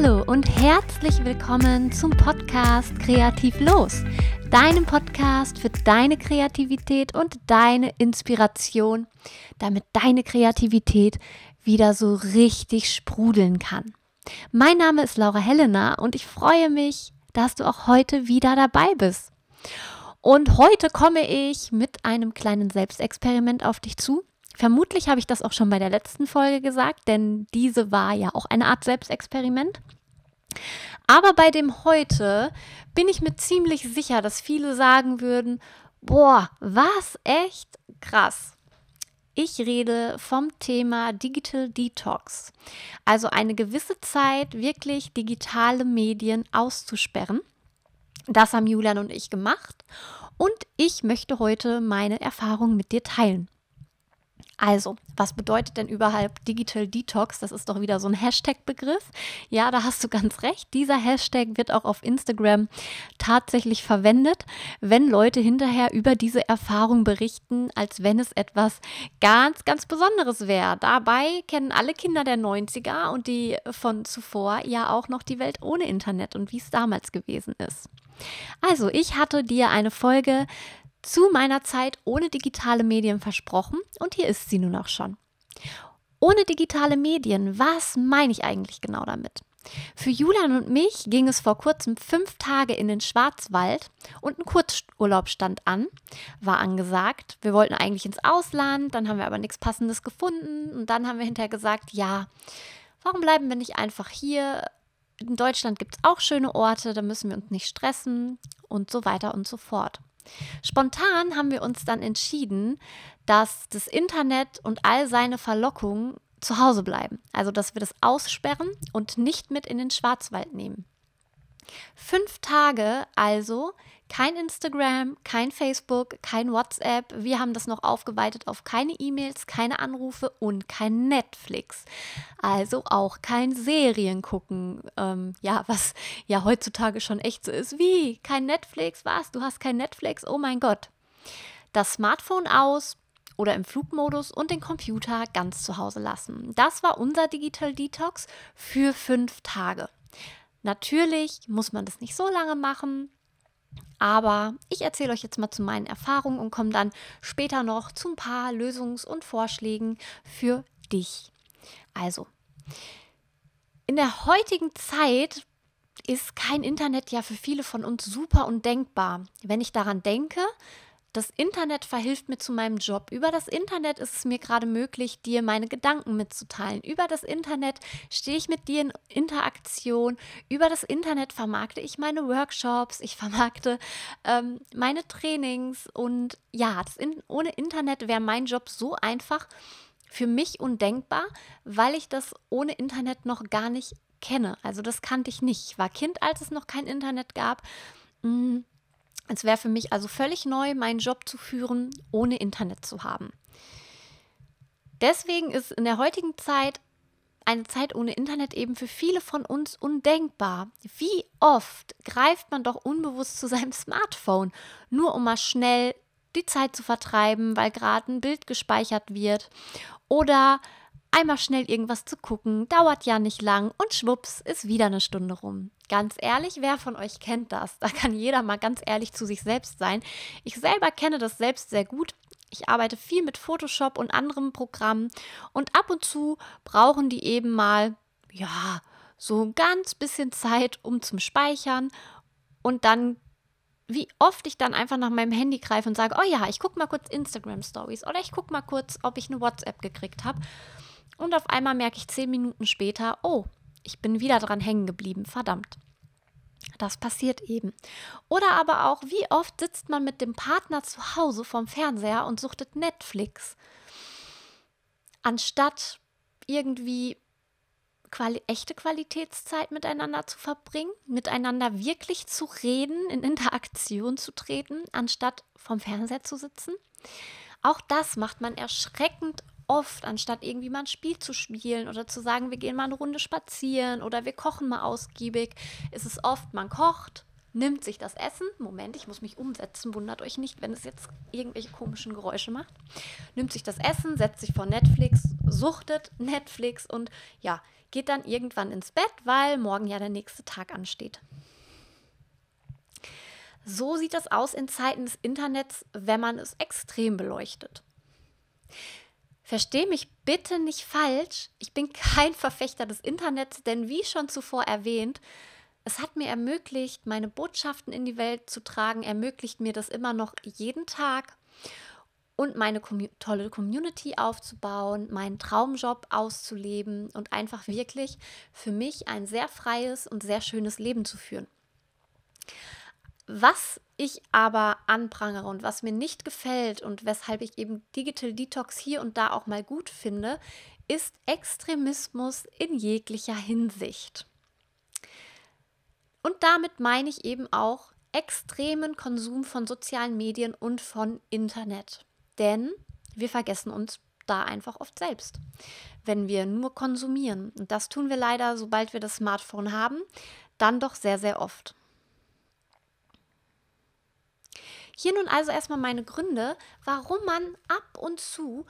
Hallo und herzlich willkommen zum Podcast Kreativ Los, deinem Podcast für deine Kreativität und deine Inspiration, damit deine Kreativität wieder so richtig sprudeln kann. Mein Name ist Laura Helena und ich freue mich, dass du auch heute wieder dabei bist. Und heute komme ich mit einem kleinen Selbstexperiment auf dich zu. Vermutlich habe ich das auch schon bei der letzten Folge gesagt, denn diese war ja auch eine Art Selbstexperiment. Aber bei dem heute bin ich mir ziemlich sicher, dass viele sagen würden, boah, was echt krass. Ich rede vom Thema Digital Detox, also eine gewisse Zeit wirklich digitale Medien auszusperren. Das haben Julian und ich gemacht und ich möchte heute meine Erfahrungen mit dir teilen. Also, was bedeutet denn überhaupt Digital Detox? Das ist doch wieder so ein Hashtag-Begriff. Ja, da hast du ganz recht. Dieser Hashtag wird auch auf Instagram tatsächlich verwendet, wenn Leute hinterher über diese Erfahrung berichten, als wenn es etwas ganz, ganz Besonderes wäre. Dabei kennen alle Kinder der 90er und die von zuvor ja auch noch die Welt ohne Internet und wie es damals gewesen ist. Also, ich hatte dir eine Folge zu meiner Zeit ohne digitale Medien versprochen und hier ist sie nun auch schon. Ohne digitale Medien, was meine ich eigentlich genau damit? Für Julian und mich ging es vor kurzem fünf Tage in den Schwarzwald und ein Kurzurlaub stand an, war angesagt. Wir wollten eigentlich ins Ausland, dann haben wir aber nichts Passendes gefunden und dann haben wir hinterher gesagt, ja, warum bleiben wir nicht einfach hier? In Deutschland gibt es auch schöne Orte, da müssen wir uns nicht stressen und so weiter und so fort. Spontan haben wir uns dann entschieden, dass das Internet und all seine Verlockungen zu Hause bleiben. Also, dass wir das aussperren und nicht mit in den Schwarzwald nehmen. Fünf Tage also kein Instagram, kein Facebook, kein WhatsApp. Wir haben das noch aufgeweitet auf keine E-Mails, keine Anrufe und kein Netflix. Also auch kein Serien gucken. Ähm, ja, was ja heutzutage schon echt so ist. Wie? Kein Netflix? Was? Du hast kein Netflix? Oh mein Gott. Das Smartphone aus, oder im Flugmodus und den Computer ganz zu Hause lassen. Das war unser Digital Detox für fünf Tage. Natürlich muss man das nicht so lange machen, aber ich erzähle euch jetzt mal zu meinen Erfahrungen und komme dann später noch zu ein paar Lösungs- und Vorschlägen für dich. Also, in der heutigen Zeit ist kein Internet ja für viele von uns super undenkbar. Wenn ich daran denke, das Internet verhilft mir zu meinem Job. Über das Internet ist es mir gerade möglich, dir meine Gedanken mitzuteilen. Über das Internet stehe ich mit dir in Interaktion. Über das Internet vermarkte ich meine Workshops, ich vermarkte ähm, meine Trainings. Und ja, in, ohne Internet wäre mein Job so einfach für mich undenkbar, weil ich das ohne Internet noch gar nicht kenne. Also das kannte ich nicht. Ich war Kind, als es noch kein Internet gab. Mm, es wäre für mich also völlig neu, meinen Job zu führen, ohne Internet zu haben. Deswegen ist in der heutigen Zeit eine Zeit ohne Internet eben für viele von uns undenkbar. Wie oft greift man doch unbewusst zu seinem Smartphone, nur um mal schnell die Zeit zu vertreiben, weil gerade ein Bild gespeichert wird oder einmal schnell irgendwas zu gucken, dauert ja nicht lang und schwupps ist wieder eine Stunde rum. Ganz ehrlich, wer von euch kennt das? Da kann jeder mal ganz ehrlich zu sich selbst sein. Ich selber kenne das selbst sehr gut. Ich arbeite viel mit Photoshop und anderen Programmen und ab und zu brauchen die eben mal, ja, so ein ganz bisschen Zeit, um zum Speichern und dann wie oft ich dann einfach nach meinem Handy greife und sage, oh ja, ich gucke mal kurz Instagram Stories oder ich gucke mal kurz, ob ich eine WhatsApp gekriegt habe. Und auf einmal merke ich zehn Minuten später, oh, ich bin wieder dran hängen geblieben, verdammt. Das passiert eben. Oder aber auch, wie oft sitzt man mit dem Partner zu Hause vorm Fernseher und suchtet Netflix, anstatt irgendwie quali echte Qualitätszeit miteinander zu verbringen, miteinander wirklich zu reden, in Interaktion zu treten, anstatt vorm Fernseher zu sitzen. Auch das macht man erschreckend oft, anstatt irgendwie mal ein Spiel zu spielen oder zu sagen, wir gehen mal eine Runde spazieren oder wir kochen mal ausgiebig, ist es oft, man kocht, nimmt sich das Essen, Moment, ich muss mich umsetzen, wundert euch nicht, wenn es jetzt irgendwelche komischen Geräusche macht, nimmt sich das Essen, setzt sich vor Netflix, suchtet Netflix und ja, geht dann irgendwann ins Bett, weil morgen ja der nächste Tag ansteht. So sieht das aus in Zeiten des Internets, wenn man es extrem beleuchtet. Versteh mich bitte nicht falsch, ich bin kein Verfechter des Internets, denn wie schon zuvor erwähnt, es hat mir ermöglicht, meine Botschaften in die Welt zu tragen, ermöglicht mir das immer noch jeden Tag und meine Com tolle Community aufzubauen, meinen Traumjob auszuleben und einfach wirklich für mich ein sehr freies und sehr schönes Leben zu führen. Was ich aber anprangere und was mir nicht gefällt und weshalb ich eben Digital Detox hier und da auch mal gut finde, ist Extremismus in jeglicher Hinsicht. Und damit meine ich eben auch extremen Konsum von sozialen Medien und von Internet. Denn wir vergessen uns da einfach oft selbst, wenn wir nur konsumieren. Und das tun wir leider, sobald wir das Smartphone haben, dann doch sehr, sehr oft. Hier nun also erstmal meine Gründe, warum man ab und zu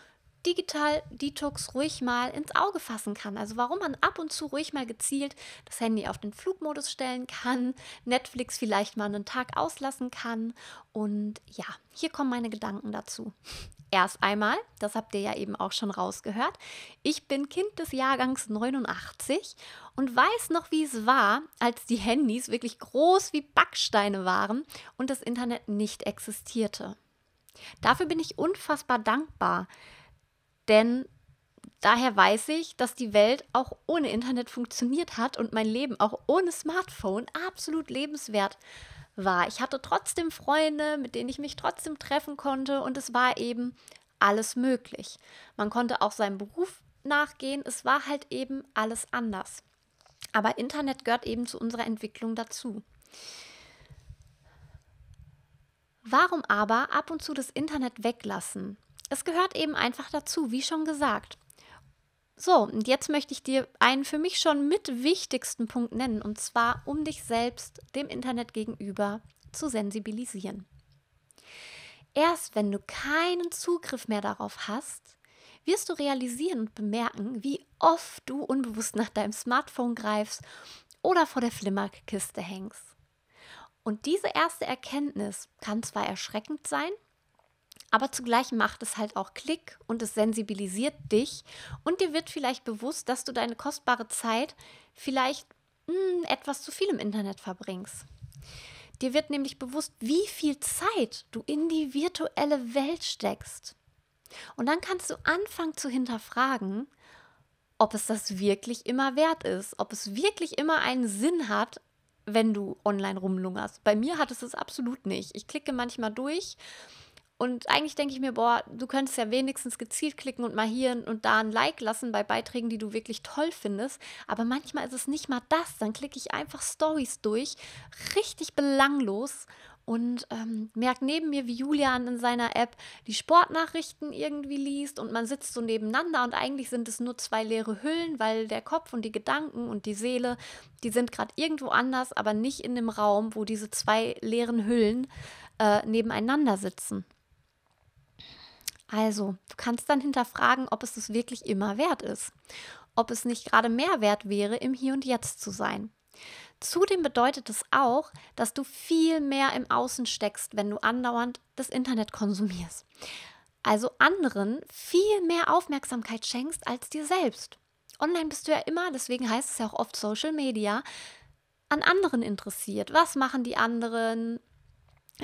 Digital Detox ruhig mal ins Auge fassen kann. Also warum man ab und zu ruhig mal gezielt das Handy auf den Flugmodus stellen kann, Netflix vielleicht mal einen Tag auslassen kann. Und ja, hier kommen meine Gedanken dazu. Erst einmal, das habt ihr ja eben auch schon rausgehört, ich bin Kind des Jahrgangs 89 und weiß noch, wie es war, als die Handys wirklich groß wie Backsteine waren und das Internet nicht existierte. Dafür bin ich unfassbar dankbar, denn daher weiß ich, dass die Welt auch ohne Internet funktioniert hat und mein Leben auch ohne Smartphone absolut lebenswert war. Ich hatte trotzdem Freunde, mit denen ich mich trotzdem treffen konnte und es war eben alles möglich. Man konnte auch seinem Beruf nachgehen, es war halt eben alles anders. Aber Internet gehört eben zu unserer Entwicklung dazu. Warum aber ab und zu das Internet weglassen? Es gehört eben einfach dazu, wie schon gesagt. So, und jetzt möchte ich dir einen für mich schon mit wichtigsten Punkt nennen, und zwar um dich selbst dem Internet gegenüber zu sensibilisieren. Erst wenn du keinen Zugriff mehr darauf hast, wirst du realisieren und bemerken, wie oft du unbewusst nach deinem Smartphone greifst oder vor der Flimmerkiste hängst. Und diese erste Erkenntnis kann zwar erschreckend sein, aber zugleich macht es halt auch Klick und es sensibilisiert dich und dir wird vielleicht bewusst, dass du deine kostbare Zeit vielleicht mh, hm, etwas zu viel im Internet verbringst. Dir wird nämlich bewusst, wie viel Zeit du in die virtuelle Welt steckst. Und dann kannst du anfangen zu hinterfragen, ob es das wirklich immer wert ist, ob es wirklich immer einen Sinn hat, wenn du online rumlungerst. Bei mir hat es es absolut nicht. Ich klicke manchmal durch und eigentlich denke ich mir, boah, du könntest ja wenigstens gezielt klicken und mal hier und da ein Like lassen bei Beiträgen, die du wirklich toll findest. Aber manchmal ist es nicht mal das. Dann klicke ich einfach Stories durch, richtig belanglos und ähm, merke neben mir, wie Julian in seiner App die Sportnachrichten irgendwie liest und man sitzt so nebeneinander und eigentlich sind es nur zwei leere Hüllen, weil der Kopf und die Gedanken und die Seele, die sind gerade irgendwo anders, aber nicht in dem Raum, wo diese zwei leeren Hüllen äh, nebeneinander sitzen. Also, du kannst dann hinterfragen, ob es es wirklich immer wert ist. Ob es nicht gerade mehr wert wäre, im Hier und Jetzt zu sein. Zudem bedeutet es auch, dass du viel mehr im Außen steckst, wenn du andauernd das Internet konsumierst. Also anderen viel mehr Aufmerksamkeit schenkst als dir selbst. Online bist du ja immer, deswegen heißt es ja auch oft Social Media, an anderen interessiert. Was machen die anderen?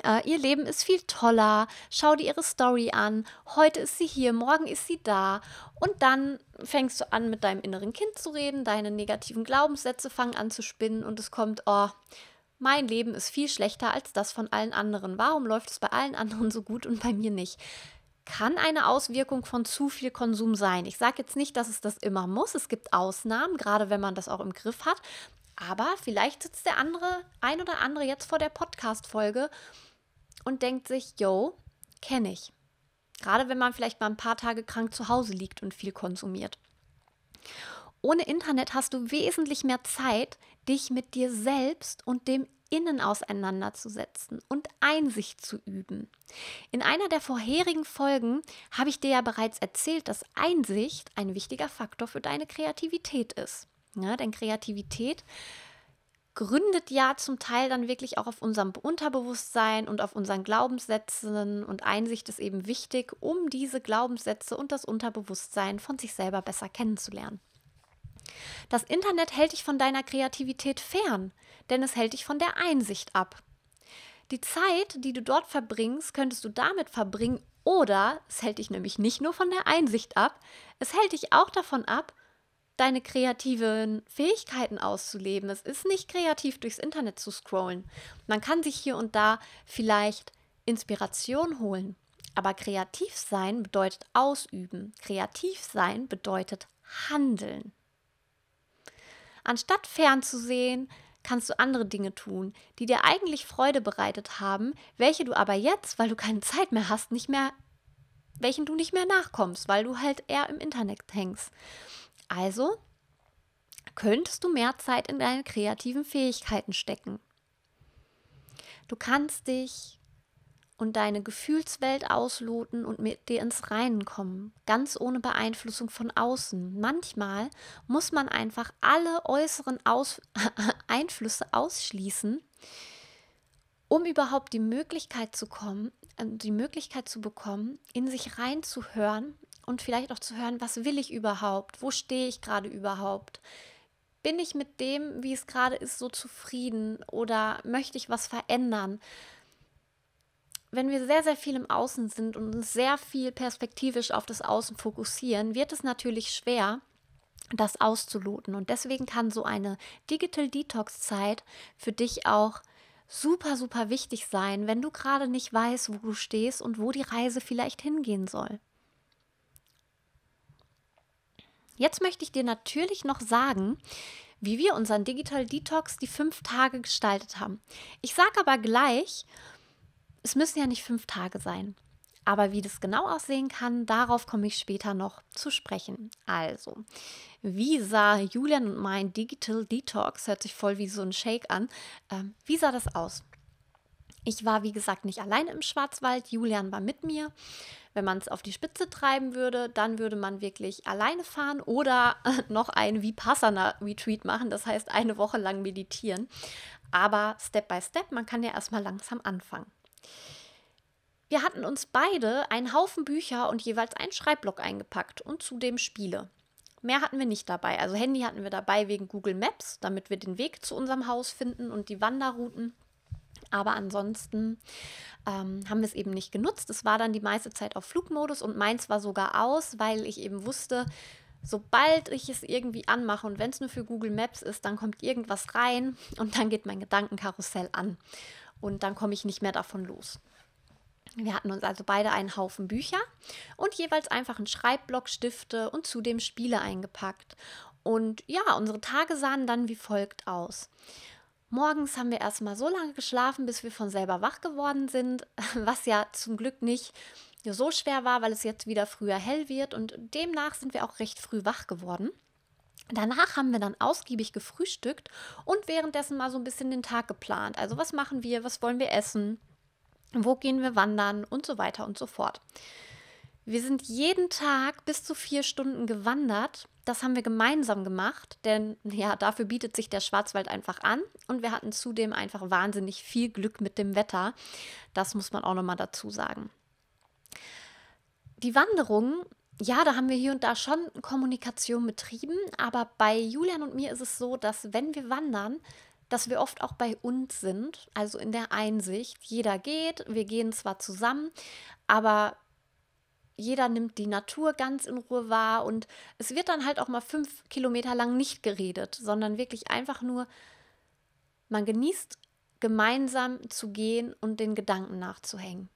Äh, ihr Leben ist viel toller. Schau dir ihre Story an. Heute ist sie hier, morgen ist sie da. Und dann fängst du an, mit deinem inneren Kind zu reden. Deine negativen Glaubenssätze fangen an zu spinnen und es kommt, oh, mein Leben ist viel schlechter als das von allen anderen. Warum läuft es bei allen anderen so gut und bei mir nicht? Kann eine Auswirkung von zu viel Konsum sein. Ich sage jetzt nicht, dass es das immer muss. Es gibt Ausnahmen, gerade wenn man das auch im Griff hat. Aber vielleicht sitzt der andere, ein oder andere jetzt vor der Podcast-Folge und denkt sich, yo, kenne ich. Gerade wenn man vielleicht mal ein paar Tage krank zu Hause liegt und viel konsumiert. Ohne Internet hast du wesentlich mehr Zeit, dich mit dir selbst und dem Innen auseinanderzusetzen und Einsicht zu üben. In einer der vorherigen Folgen habe ich dir ja bereits erzählt, dass Einsicht ein wichtiger Faktor für deine Kreativität ist. Ja, denn Kreativität gründet ja zum Teil dann wirklich auch auf unserem Unterbewusstsein und auf unseren Glaubenssätzen und Einsicht ist eben wichtig, um diese Glaubenssätze und das Unterbewusstsein von sich selber besser kennenzulernen. Das Internet hält dich von deiner Kreativität fern, denn es hält dich von der Einsicht ab. Die Zeit, die du dort verbringst, könntest du damit verbringen oder es hält dich nämlich nicht nur von der Einsicht ab, es hält dich auch davon ab, deine kreativen Fähigkeiten auszuleben. Es ist nicht kreativ, durchs Internet zu scrollen. Man kann sich hier und da vielleicht Inspiration holen. Aber kreativ sein bedeutet ausüben. Kreativ sein bedeutet handeln. Anstatt fernzusehen, kannst du andere Dinge tun, die dir eigentlich Freude bereitet haben, welche du aber jetzt, weil du keine Zeit mehr hast, nicht mehr, welchen du nicht mehr nachkommst, weil du halt eher im Internet hängst. Also könntest du mehr Zeit in deine kreativen Fähigkeiten stecken. Du kannst dich und deine Gefühlswelt ausloten und mit dir ins Reinen kommen, ganz ohne Beeinflussung von außen. Manchmal muss man einfach alle äußeren Aus Einflüsse ausschließen, um überhaupt die Möglichkeit zu kommen, äh, die Möglichkeit zu bekommen, in sich reinzuhören und vielleicht auch zu hören, was will ich überhaupt? Wo stehe ich gerade überhaupt? Bin ich mit dem, wie es gerade ist, so zufrieden oder möchte ich was verändern? Wenn wir sehr, sehr viel im Außen sind und uns sehr viel perspektivisch auf das Außen fokussieren, wird es natürlich schwer, das auszuloten. Und deswegen kann so eine Digital Detox-Zeit für dich auch super, super wichtig sein, wenn du gerade nicht weißt, wo du stehst und wo die Reise vielleicht hingehen soll. Jetzt möchte ich dir natürlich noch sagen, wie wir unseren Digital Detox die fünf Tage gestaltet haben. Ich sage aber gleich, es müssen ja nicht fünf Tage sein. Aber wie das genau aussehen kann, darauf komme ich später noch zu sprechen. Also, wie sah Julian und mein Digital Detox, hört sich voll wie so ein Shake an, ähm, wie sah das aus? Ich war, wie gesagt, nicht alleine im Schwarzwald. Julian war mit mir. Wenn man es auf die Spitze treiben würde, dann würde man wirklich alleine fahren oder noch ein Vipassana-Retreat machen, das heißt eine Woche lang meditieren. Aber Step by Step, man kann ja erstmal langsam anfangen. Wir hatten uns beide einen Haufen Bücher und jeweils einen Schreibblock eingepackt und zudem Spiele. Mehr hatten wir nicht dabei. Also Handy hatten wir dabei wegen Google Maps, damit wir den Weg zu unserem Haus finden und die Wanderrouten. Aber ansonsten ähm, haben wir es eben nicht genutzt. Es war dann die meiste Zeit auf Flugmodus und meins war sogar aus, weil ich eben wusste, sobald ich es irgendwie anmache und wenn es nur für Google Maps ist, dann kommt irgendwas rein und dann geht mein Gedankenkarussell an und dann komme ich nicht mehr davon los. Wir hatten uns also beide einen Haufen Bücher und jeweils einfach einen Schreibblock, Stifte und zudem Spiele eingepackt. Und ja, unsere Tage sahen dann wie folgt aus. Morgens haben wir erstmal so lange geschlafen, bis wir von selber wach geworden sind, was ja zum Glück nicht so schwer war, weil es jetzt wieder früher hell wird und demnach sind wir auch recht früh wach geworden. Danach haben wir dann ausgiebig gefrühstückt und währenddessen mal so ein bisschen den Tag geplant. Also was machen wir, was wollen wir essen, wo gehen wir wandern und so weiter und so fort. Wir sind jeden Tag bis zu vier Stunden gewandert. Das haben wir gemeinsam gemacht, denn ja, dafür bietet sich der Schwarzwald einfach an. Und wir hatten zudem einfach wahnsinnig viel Glück mit dem Wetter. Das muss man auch nochmal dazu sagen. Die Wanderung, ja, da haben wir hier und da schon Kommunikation betrieben, aber bei Julian und mir ist es so, dass wenn wir wandern, dass wir oft auch bei uns sind, also in der Einsicht. Jeder geht, wir gehen zwar zusammen, aber jeder nimmt die Natur ganz in Ruhe wahr und es wird dann halt auch mal fünf Kilometer lang nicht geredet, sondern wirklich einfach nur, man genießt gemeinsam zu gehen und den Gedanken nachzuhängen.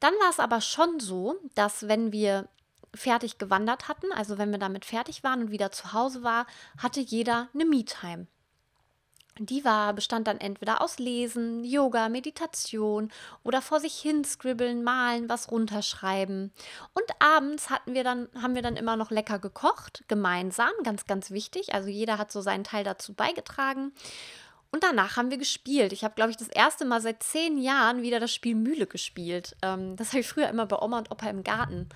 Dann war es aber schon so, dass wenn wir fertig gewandert hatten, also wenn wir damit fertig waren und wieder zu Hause war, hatte jeder eine Me-Time. Die war, bestand dann entweder aus Lesen, Yoga, Meditation oder vor sich hin scribbeln, malen, was runterschreiben. Und abends hatten wir dann, haben wir dann immer noch lecker gekocht, gemeinsam, ganz, ganz wichtig. Also jeder hat so seinen Teil dazu beigetragen. Und danach haben wir gespielt. Ich habe, glaube ich, das erste Mal seit zehn Jahren wieder das Spiel Mühle gespielt. Ähm, das habe ich früher immer bei Oma und Opa im Garten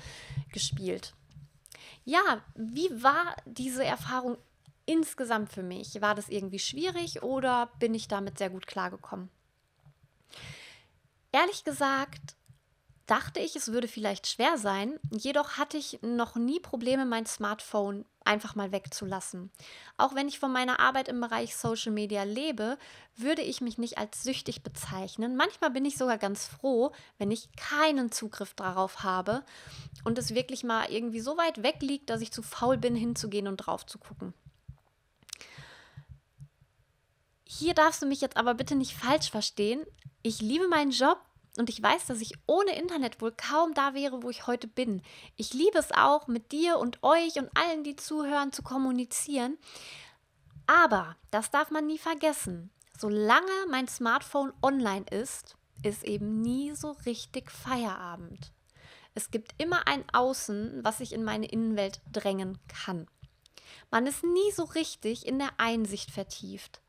gespielt. Ja, wie war diese Erfahrung insgesamt für mich? War das irgendwie schwierig oder bin ich damit sehr gut klargekommen? Ehrlich gesagt, dachte ich, es würde vielleicht schwer sein. Jedoch hatte ich noch nie Probleme, mein Smartphone einfach mal wegzulassen. Auch wenn ich von meiner Arbeit im Bereich Social Media lebe, würde ich mich nicht als süchtig bezeichnen. Manchmal bin ich sogar ganz froh, wenn ich keinen Zugriff darauf habe und es wirklich mal irgendwie so weit weg liegt, dass ich zu faul bin, hinzugehen und drauf zu gucken. Hier darfst du mich jetzt aber bitte nicht falsch verstehen. Ich liebe meinen Job und ich weiß, dass ich ohne Internet wohl kaum da wäre, wo ich heute bin. Ich liebe es auch, mit dir und euch und allen, die zuhören, zu kommunizieren. Aber, das darf man nie vergessen, solange mein Smartphone online ist, ist eben nie so richtig Feierabend. Es gibt immer ein Außen, was sich in meine Innenwelt drängen kann. Man ist nie so richtig in der Einsicht vertieft.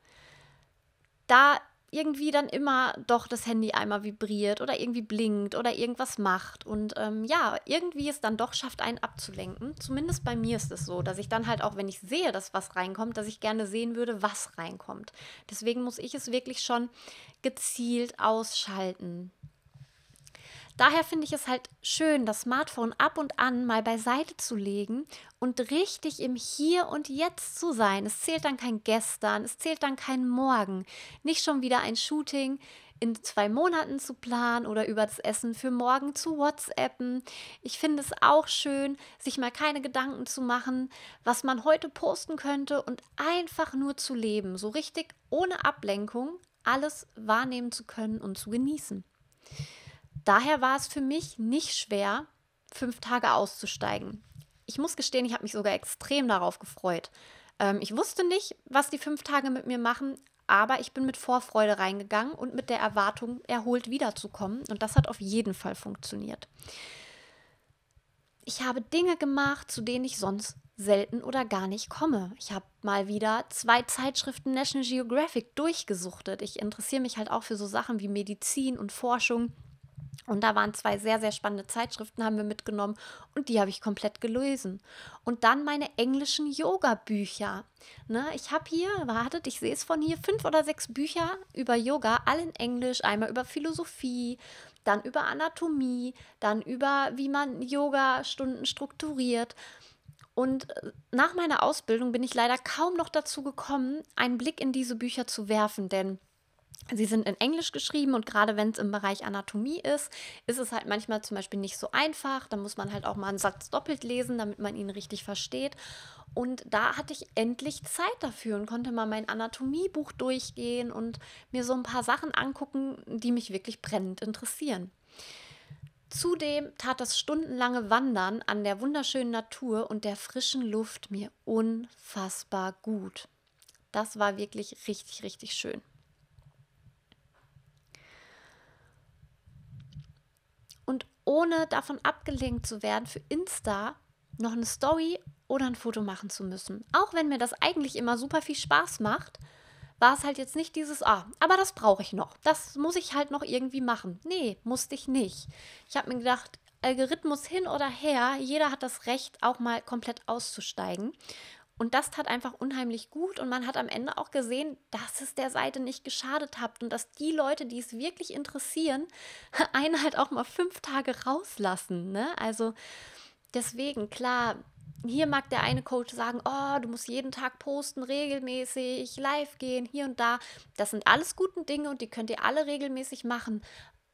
Da irgendwie dann immer doch das Handy einmal vibriert oder irgendwie blinkt oder irgendwas macht. Und ähm, ja, irgendwie es dann doch schafft, einen abzulenken. Zumindest bei mir ist es so, dass ich dann halt auch, wenn ich sehe, dass was reinkommt, dass ich gerne sehen würde, was reinkommt. Deswegen muss ich es wirklich schon gezielt ausschalten. Daher finde ich es halt schön, das Smartphone ab und an mal beiseite zu legen und richtig im Hier und Jetzt zu sein. Es zählt dann kein Gestern, es zählt dann kein Morgen. Nicht schon wieder ein Shooting in zwei Monaten zu planen oder über das Essen für morgen zu WhatsAppen. Ich finde es auch schön, sich mal keine Gedanken zu machen, was man heute posten könnte und einfach nur zu leben, so richtig ohne Ablenkung alles wahrnehmen zu können und zu genießen. Daher war es für mich nicht schwer, fünf Tage auszusteigen. Ich muss gestehen, ich habe mich sogar extrem darauf gefreut. Ähm, ich wusste nicht, was die fünf Tage mit mir machen, aber ich bin mit Vorfreude reingegangen und mit der Erwartung, erholt wiederzukommen. Und das hat auf jeden Fall funktioniert. Ich habe Dinge gemacht, zu denen ich sonst selten oder gar nicht komme. Ich habe mal wieder zwei Zeitschriften National Geographic durchgesuchtet. Ich interessiere mich halt auch für so Sachen wie Medizin und Forschung. Und da waren zwei sehr, sehr spannende Zeitschriften, haben wir mitgenommen und die habe ich komplett gelesen. Und dann meine englischen Yoga-Bücher. Ne, ich habe hier, wartet, ich sehe es von hier, fünf oder sechs Bücher über Yoga, alle in Englisch, einmal über Philosophie, dann über Anatomie, dann über, wie man Yoga-Stunden strukturiert. Und äh, nach meiner Ausbildung bin ich leider kaum noch dazu gekommen, einen Blick in diese Bücher zu werfen, denn Sie sind in Englisch geschrieben und gerade wenn es im Bereich Anatomie ist, ist es halt manchmal zum Beispiel nicht so einfach. Da muss man halt auch mal einen Satz doppelt lesen, damit man ihn richtig versteht. Und da hatte ich endlich Zeit dafür und konnte mal mein Anatomiebuch durchgehen und mir so ein paar Sachen angucken, die mich wirklich brennend interessieren. Zudem tat das stundenlange Wandern an der wunderschönen Natur und der frischen Luft mir unfassbar gut. Das war wirklich richtig, richtig schön. Ohne davon abgelenkt zu werden, für Insta noch eine Story oder ein Foto machen zu müssen. Auch wenn mir das eigentlich immer super viel Spaß macht, war es halt jetzt nicht dieses, ah, aber das brauche ich noch. Das muss ich halt noch irgendwie machen. Nee, musste ich nicht. Ich habe mir gedacht, Algorithmus hin oder her, jeder hat das Recht, auch mal komplett auszusteigen. Und das tat einfach unheimlich gut und man hat am Ende auch gesehen, dass es der Seite nicht geschadet hat und dass die Leute, die es wirklich interessieren, einen halt auch mal fünf Tage rauslassen. Ne? Also deswegen, klar, hier mag der eine Coach sagen, oh, du musst jeden Tag posten, regelmäßig, live gehen, hier und da. Das sind alles gute Dinge und die könnt ihr alle regelmäßig machen.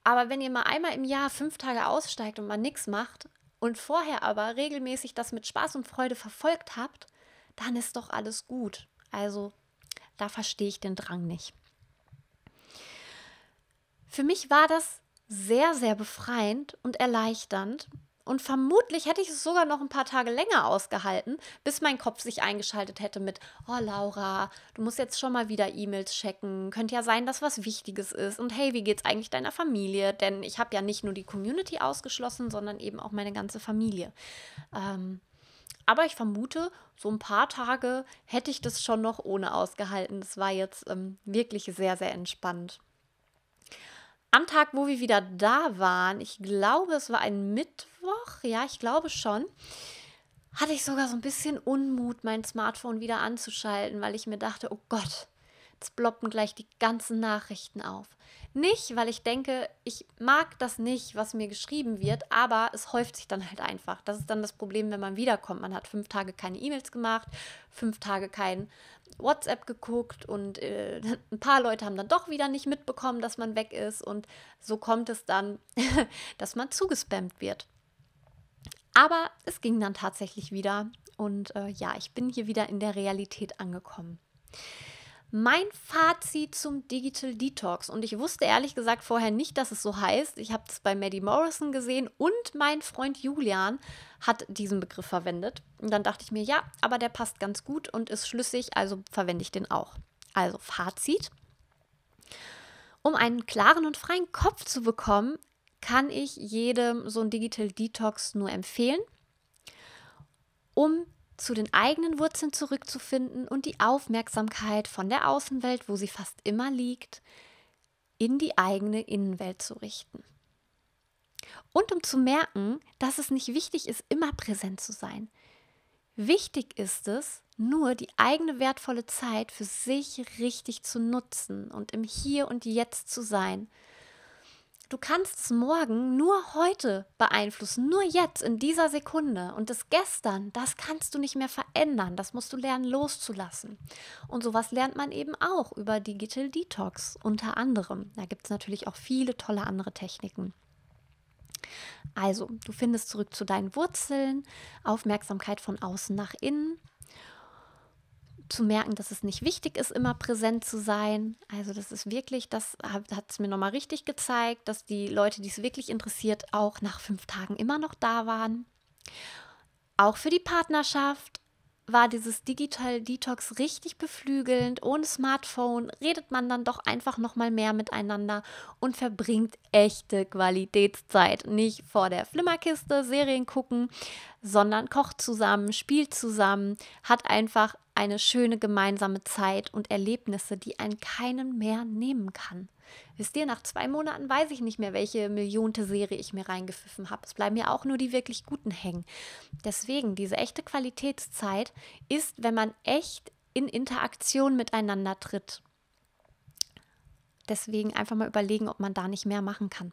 Aber wenn ihr mal einmal im Jahr fünf Tage aussteigt und mal nichts macht und vorher aber regelmäßig das mit Spaß und Freude verfolgt habt, dann ist doch alles gut. Also da verstehe ich den Drang nicht. Für mich war das sehr, sehr befreiend und erleichternd. Und vermutlich hätte ich es sogar noch ein paar Tage länger ausgehalten, bis mein Kopf sich eingeschaltet hätte mit, oh Laura, du musst jetzt schon mal wieder E-Mails checken. Könnte ja sein, dass was Wichtiges ist. Und hey, wie geht's eigentlich deiner Familie? Denn ich habe ja nicht nur die Community ausgeschlossen, sondern eben auch meine ganze Familie. Ähm, Aber ich vermute, so ein paar Tage hätte ich das schon noch ohne ausgehalten. Das war jetzt ähm, wirklich sehr, sehr entspannt. Am Tag, wo wir wieder da waren, ich glaube, es war ein Mittwoch, ja, ich glaube schon, hatte ich sogar so ein bisschen Unmut, mein Smartphone wieder anzuschalten, weil ich mir dachte, oh Gott, jetzt ploppen gleich die ganzen Nachrichten auf. Nicht, weil ich denke, ich mag das nicht, was mir geschrieben wird, aber es häuft sich dann halt einfach. Das ist dann das Problem, wenn man wiederkommt. Man hat fünf Tage keine E-Mails gemacht, fünf Tage kein WhatsApp geguckt und äh, ein paar Leute haben dann doch wieder nicht mitbekommen, dass man weg ist und so kommt es dann, dass man zugespammt wird. Aber es ging dann tatsächlich wieder und äh, ja, ich bin hier wieder in der Realität angekommen. Mein Fazit zum Digital Detox. Und ich wusste ehrlich gesagt vorher nicht, dass es so heißt. Ich habe es bei Maddie Morrison gesehen und mein Freund Julian hat diesen Begriff verwendet. Und dann dachte ich mir, ja, aber der passt ganz gut und ist schlüssig, also verwende ich den auch. Also Fazit. Um einen klaren und freien Kopf zu bekommen, kann ich jedem so ein Digital Detox nur empfehlen, um zu den eigenen Wurzeln zurückzufinden und die Aufmerksamkeit von der Außenwelt, wo sie fast immer liegt, in die eigene Innenwelt zu richten. Und um zu merken, dass es nicht wichtig ist, immer präsent zu sein. Wichtig ist es, nur die eigene wertvolle Zeit für sich richtig zu nutzen und im Hier und Jetzt zu sein Du kannst es morgen nur heute beeinflussen, nur jetzt, in dieser Sekunde. Und das gestern, das kannst du nicht mehr verändern. Das musst du lernen loszulassen. Und sowas lernt man eben auch über Digital Detox unter anderem. Da gibt es natürlich auch viele tolle andere Techniken. Also, du findest zurück zu deinen Wurzeln, Aufmerksamkeit von außen nach innen zu merken, dass es nicht wichtig ist, immer präsent zu sein. Also das ist wirklich, das hat es mir nochmal richtig gezeigt, dass die Leute, die es wirklich interessiert, auch nach fünf Tagen immer noch da waren. Auch für die Partnerschaft war dieses Digital Detox richtig beflügelnd. Ohne Smartphone redet man dann doch einfach noch mal mehr miteinander und verbringt echte Qualitätszeit. Nicht vor der Flimmerkiste Serien gucken, sondern kocht zusammen, spielt zusammen, hat einfach eine schöne gemeinsame Zeit und Erlebnisse, die einen keinen mehr nehmen kann. Wisst ihr, nach zwei Monaten weiß ich nicht mehr, welche millionte Serie ich mir reingepfiffen habe. Es bleiben ja auch nur die wirklich guten hängen. Deswegen, diese echte Qualitätszeit ist, wenn man echt in Interaktion miteinander tritt. Deswegen einfach mal überlegen, ob man da nicht mehr machen kann.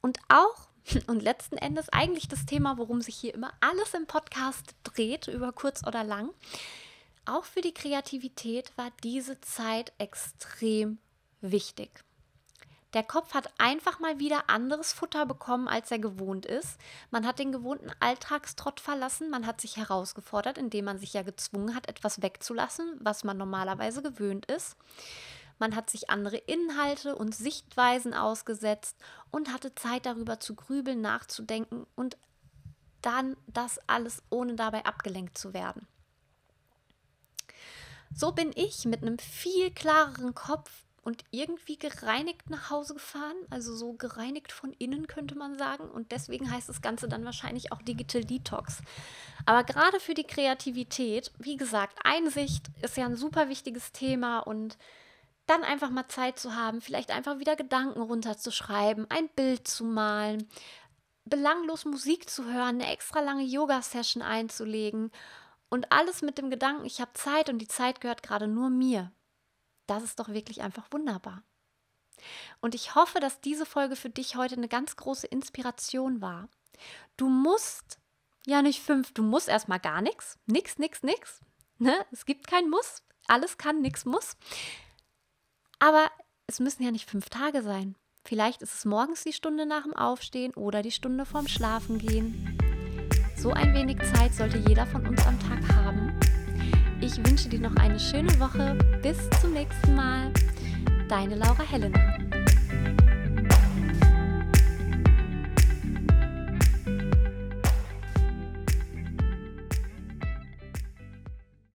Und auch und letzten Endes eigentlich das Thema, worum sich hier immer alles im Podcast dreht, über kurz oder lang. Auch für die Kreativität war diese Zeit extrem wichtig. Der Kopf hat einfach mal wieder anderes Futter bekommen, als er gewohnt ist. Man hat den gewohnten Alltagstrott verlassen, man hat sich herausgefordert, indem man sich ja gezwungen hat, etwas wegzulassen, was man normalerweise gewöhnt ist. Man hat sich andere Inhalte und Sichtweisen ausgesetzt und hatte Zeit darüber zu grübeln, nachzudenken und dann das alles ohne dabei abgelenkt zu werden. So bin ich mit einem viel klareren Kopf und irgendwie gereinigt nach Hause gefahren, also so gereinigt von innen könnte man sagen. Und deswegen heißt das Ganze dann wahrscheinlich auch Digital Detox. Aber gerade für die Kreativität, wie gesagt, Einsicht ist ja ein super wichtiges Thema und dann einfach mal Zeit zu haben, vielleicht einfach wieder Gedanken runterzuschreiben, ein Bild zu malen, belanglos Musik zu hören, eine extra lange Yoga-Session einzulegen und alles mit dem Gedanken, ich habe Zeit und die Zeit gehört gerade nur mir. Das ist doch wirklich einfach wunderbar. Und ich hoffe, dass diese Folge für dich heute eine ganz große Inspiration war. Du musst ja nicht fünf, du musst erstmal gar nichts. Nix, nix, nix. Ne? Es gibt kein Muss. Alles kann, nix muss. Aber es müssen ja nicht fünf Tage sein. Vielleicht ist es morgens die Stunde nach dem Aufstehen oder die Stunde vorm Schlafen So ein wenig Zeit sollte jeder von uns am Tag haben. Ich wünsche dir noch eine schöne Woche. Bis zum nächsten Mal. Deine Laura Helena.